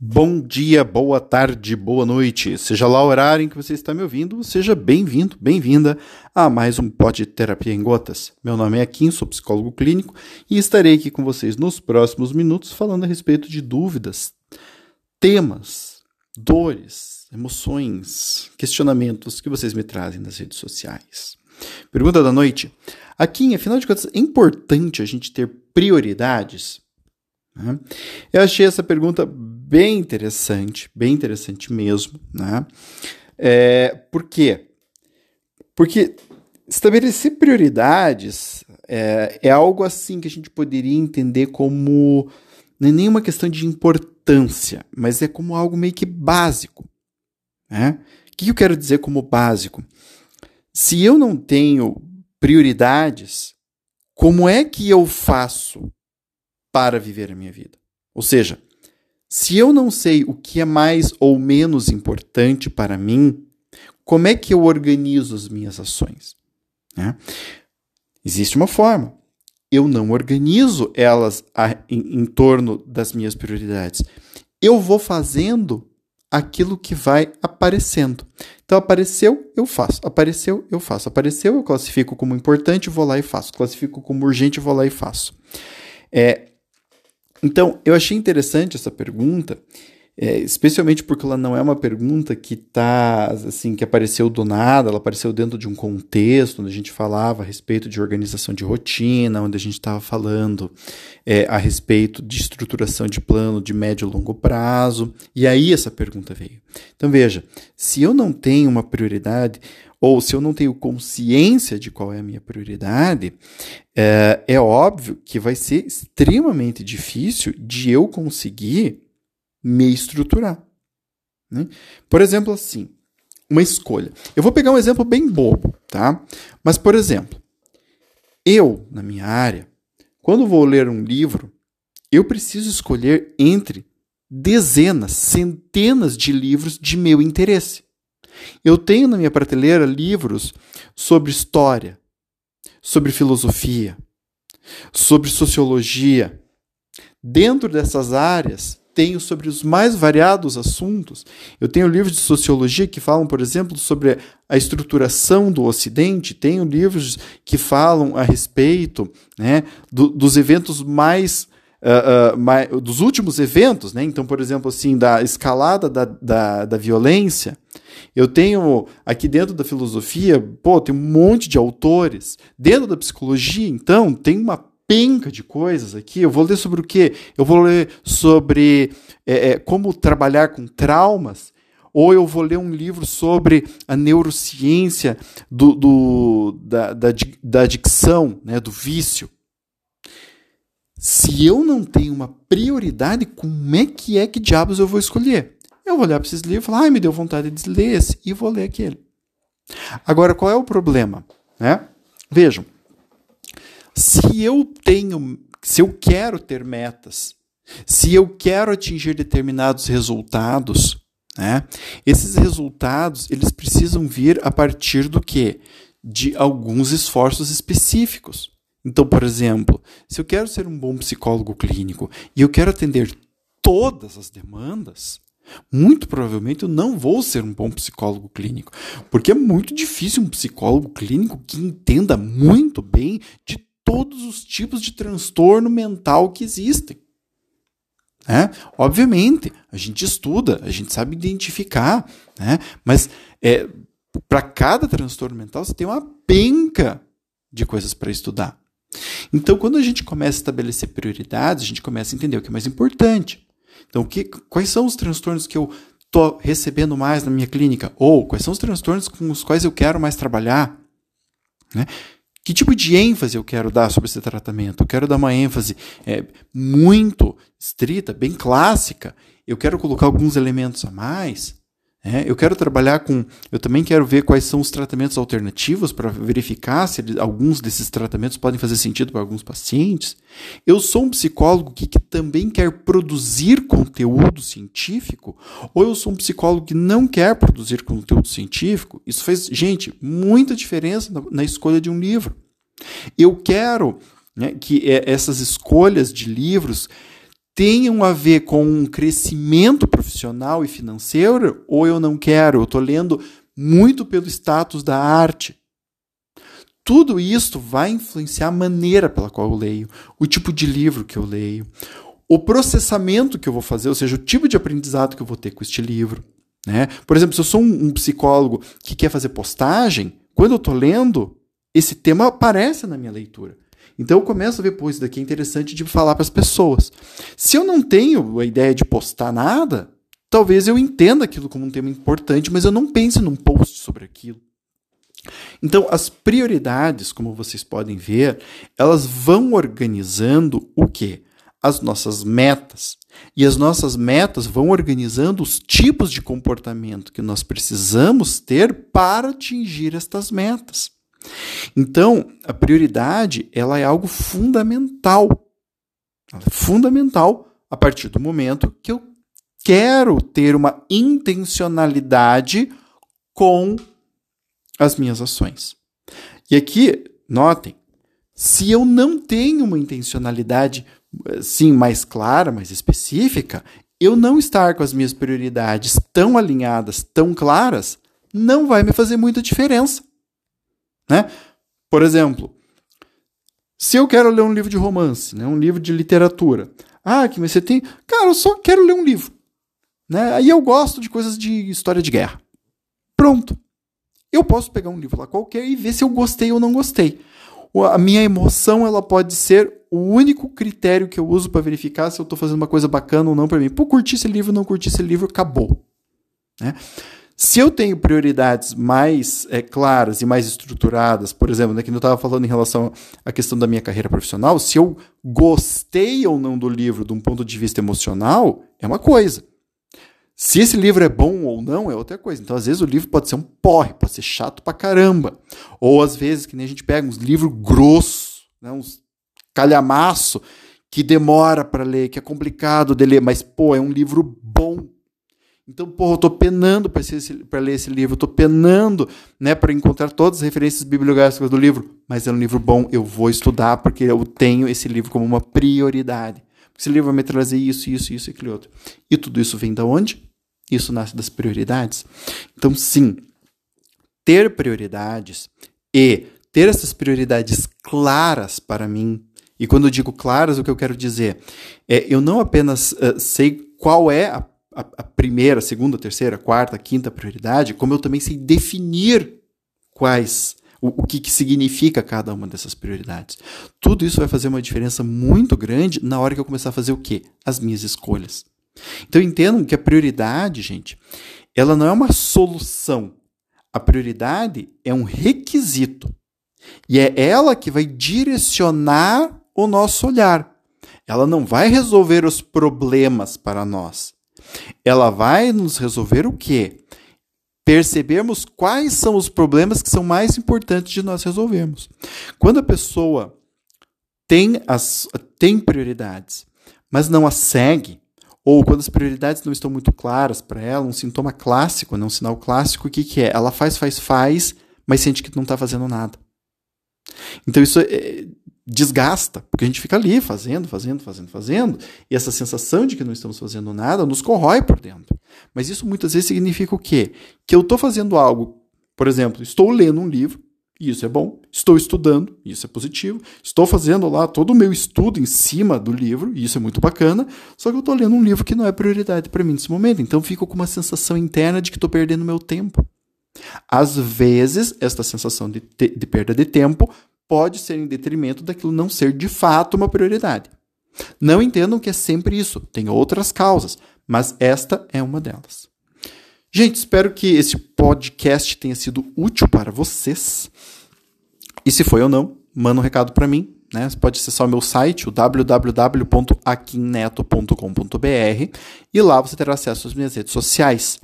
Bom dia, boa tarde, boa noite. Seja lá o horário em que você está me ouvindo, seja bem-vindo, bem-vinda a mais um pote de terapia em gotas. Meu nome é Kim, sou psicólogo clínico e estarei aqui com vocês nos próximos minutos falando a respeito de dúvidas, temas, dores, emoções, questionamentos que vocês me trazem nas redes sociais. Pergunta da noite. Aqui, afinal de contas, é importante a gente ter prioridades? Né? Eu achei essa pergunta bem interessante, bem interessante mesmo. Né? É, por quê? Porque estabelecer prioridades é, é, algo assim que a gente poderia entender como não é nenhuma questão de importância, mas é como algo meio que básico. Né? O que eu quero dizer como básico? Se eu não tenho prioridades, como é que eu faço para viver a minha vida. Ou seja, se eu não sei o que é mais ou menos importante para mim, como é que eu organizo as minhas ações? Né? Existe uma forma. Eu não organizo elas a, em, em torno das minhas prioridades. Eu vou fazendo aquilo que vai aparecendo. Então, apareceu, eu faço. Apareceu, eu faço. Apareceu, eu classifico como importante, vou lá e faço. Classifico como urgente, vou lá e faço. É, então, eu achei interessante essa pergunta, é, especialmente porque ela não é uma pergunta que tá assim que apareceu do nada, ela apareceu dentro de um contexto onde a gente falava a respeito de organização de rotina, onde a gente estava falando é, a respeito de estruturação de plano de médio e longo prazo. E aí essa pergunta veio. Então veja, se eu não tenho uma prioridade, ou se eu não tenho consciência de qual é a minha prioridade, é, é óbvio que vai ser extremamente difícil de eu conseguir me estruturar. Né? Por exemplo, assim, uma escolha. Eu vou pegar um exemplo bem bobo, tá? Mas, por exemplo, eu, na minha área, quando vou ler um livro, eu preciso escolher entre dezenas, centenas de livros de meu interesse. Eu tenho na minha prateleira livros sobre história, sobre filosofia, sobre sociologia. Dentro dessas áreas, tenho sobre os mais variados assuntos. Eu tenho livros de sociologia que falam, por exemplo, sobre a estruturação do Ocidente, tenho livros que falam a respeito né, do, dos eventos mais uh, uh, mais, dos últimos eventos, né? Então, por exemplo, assim, da escalada da, da, da violência. Eu tenho aqui dentro da filosofia, pô, tem um monte de autores. Dentro da psicologia, então, tem uma penca de coisas aqui. Eu vou ler sobre o quê? Eu vou ler sobre é, é, como trabalhar com traumas. Ou eu vou ler um livro sobre a neurociência do, do da, da, da adicção, né, do vício. Se eu não tenho uma prioridade, como é que é que diabos eu vou escolher? Eu vou olhar para esses livros e falar, ai, me deu vontade de ler esse, e vou ler aquele. Agora, qual é o problema? Né? Vejam, se eu tenho, se eu quero ter metas, se eu quero atingir determinados resultados, né, esses resultados eles precisam vir a partir do que? De alguns esforços específicos. Então, por exemplo, se eu quero ser um bom psicólogo clínico e eu quero atender todas as demandas, muito provavelmente eu não vou ser um bom psicólogo clínico, porque é muito difícil um psicólogo clínico que entenda muito bem de todos os tipos de transtorno mental que existem. É? Obviamente, a gente estuda, a gente sabe identificar, né? mas é, para cada transtorno mental você tem uma penca de coisas para estudar. Então, quando a gente começa a estabelecer prioridades, a gente começa a entender o que é mais importante. Então, que, quais são os transtornos que eu estou recebendo mais na minha clínica? Ou quais são os transtornos com os quais eu quero mais trabalhar? Né? Que tipo de ênfase eu quero dar sobre esse tratamento? Eu quero dar uma ênfase é, muito estrita, bem clássica. Eu quero colocar alguns elementos a mais. É, eu quero trabalhar com. Eu também quero ver quais são os tratamentos alternativos para verificar se alguns desses tratamentos podem fazer sentido para alguns pacientes. Eu sou um psicólogo que, que, também quer produzir conteúdo científico, ou eu sou um psicólogo que não quer produzir conteúdo científico. Isso faz, gente, muita diferença na, na escolha de um livro. Eu quero né, que é, essas escolhas de livros tenham a ver com um crescimento profissional e financeiro, ou eu não quero, eu estou lendo muito pelo status da arte. Tudo isso vai influenciar a maneira pela qual eu leio, o tipo de livro que eu leio, o processamento que eu vou fazer, ou seja, o tipo de aprendizado que eu vou ter com este livro. Né? Por exemplo, se eu sou um, um psicólogo que quer fazer postagem, quando eu estou lendo, esse tema aparece na minha leitura. Então eu começo a ver, pô, isso daqui é interessante de falar para as pessoas. Se eu não tenho a ideia de postar nada, talvez eu entenda aquilo como um tema importante, mas eu não pense num post sobre aquilo. Então, as prioridades, como vocês podem ver, elas vão organizando o quê? As nossas metas. E as nossas metas vão organizando os tipos de comportamento que nós precisamos ter para atingir estas metas. Então, a prioridade ela é algo fundamental. Ela é fundamental a partir do momento que eu quero ter uma intencionalidade com as minhas ações. E aqui, notem, se eu não tenho uma intencionalidade sim mais clara, mais específica, eu não estar com as minhas prioridades tão alinhadas, tão claras, não vai me fazer muita diferença. Né? Por exemplo, se eu quero ler um livro de romance, né, um livro de literatura, ah, que você tem. Cara, eu só quero ler um livro. Né? Aí eu gosto de coisas de história de guerra. Pronto. Eu posso pegar um livro lá qualquer e ver se eu gostei ou não gostei. A minha emoção ela pode ser o único critério que eu uso para verificar se eu estou fazendo uma coisa bacana ou não para mim. Pô, curti esse livro, não curti esse livro, acabou. Né? Se eu tenho prioridades mais é, claras e mais estruturadas, por exemplo, né, que eu estava falando em relação à questão da minha carreira profissional, se eu gostei ou não do livro de um ponto de vista emocional, é uma coisa. Se esse livro é bom ou não, é outra coisa. Então, às vezes, o livro pode ser um porre, pode ser chato pra caramba. Ou, às vezes, que nem a gente pega uns livros grossos, né, uns calhamaço, que demora para ler, que é complicado de ler, mas, pô, é um livro bom. Então, porra, eu tô penando para ler esse livro, tô penando, né, para encontrar todas as referências bibliográficas do livro, mas é um livro bom, eu vou estudar porque eu tenho esse livro como uma prioridade. Esse livro vai me trazer isso, isso, isso e aquele outro. E tudo isso vem da onde? Isso nasce das prioridades. Então, sim, ter prioridades e ter essas prioridades claras para mim. E quando eu digo claras, o que eu quero dizer é eu não apenas uh, sei qual é a a, a primeira, segunda, terceira, quarta, quinta prioridade, como eu também sei definir quais o, o que, que, significa cada uma dessas prioridades. Tudo isso vai fazer uma diferença muito grande na hora que eu começar a fazer o quê? As minhas escolhas. Então entendam que a prioridade, gente, ela não é uma solução. A prioridade é um requisito. E é ela que vai direcionar o nosso olhar. Ela não vai resolver os problemas para nós. Ela vai nos resolver o quê? Percebermos quais são os problemas que são mais importantes de nós resolvermos. Quando a pessoa tem, as, tem prioridades, mas não as segue, ou quando as prioridades não estão muito claras para ela, um sintoma clássico, né, um sinal clássico, o que, que é? Ela faz, faz, faz, mas sente que não está fazendo nada. Então isso é, desgasta, porque a gente fica ali fazendo, fazendo, fazendo, fazendo, e essa sensação de que não estamos fazendo nada nos corrói por dentro. Mas isso muitas vezes significa o quê? Que eu estou fazendo algo, por exemplo, estou lendo um livro, e isso é bom, estou estudando, e isso é positivo, estou fazendo lá todo o meu estudo em cima do livro, e isso é muito bacana, só que eu estou lendo um livro que não é prioridade para mim nesse momento, então fico com uma sensação interna de que estou perdendo meu tempo. Às vezes, esta sensação de, de perda de tempo pode ser em detrimento daquilo não ser de fato uma prioridade. Não entendam que é sempre isso, tem outras causas, mas esta é uma delas. Gente, espero que esse podcast tenha sido útil para vocês. E se foi ou não, manda um recado para mim. Né? Você pode acessar o meu site, o www.aquinneto.com.br, e lá você terá acesso às minhas redes sociais.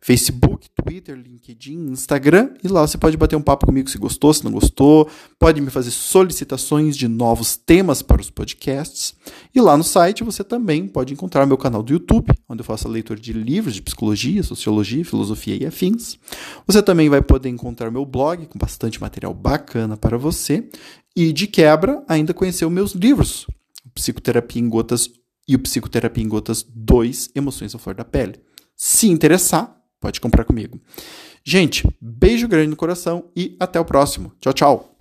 Facebook, Twitter, LinkedIn, Instagram. E lá você pode bater um papo comigo se gostou, se não gostou. Pode me fazer solicitações de novos temas para os podcasts. E lá no site você também pode encontrar meu canal do YouTube, onde eu faço a leitura de livros de psicologia, sociologia, filosofia e afins. Você também vai poder encontrar meu blog com bastante material bacana para você. E de quebra, ainda conhecer os meus livros. Psicoterapia em Gotas e o Psicoterapia em Gotas 2, Emoções à Flor da Pele. Se interessar, pode comprar comigo. Gente, beijo grande no coração e até o próximo. Tchau, tchau.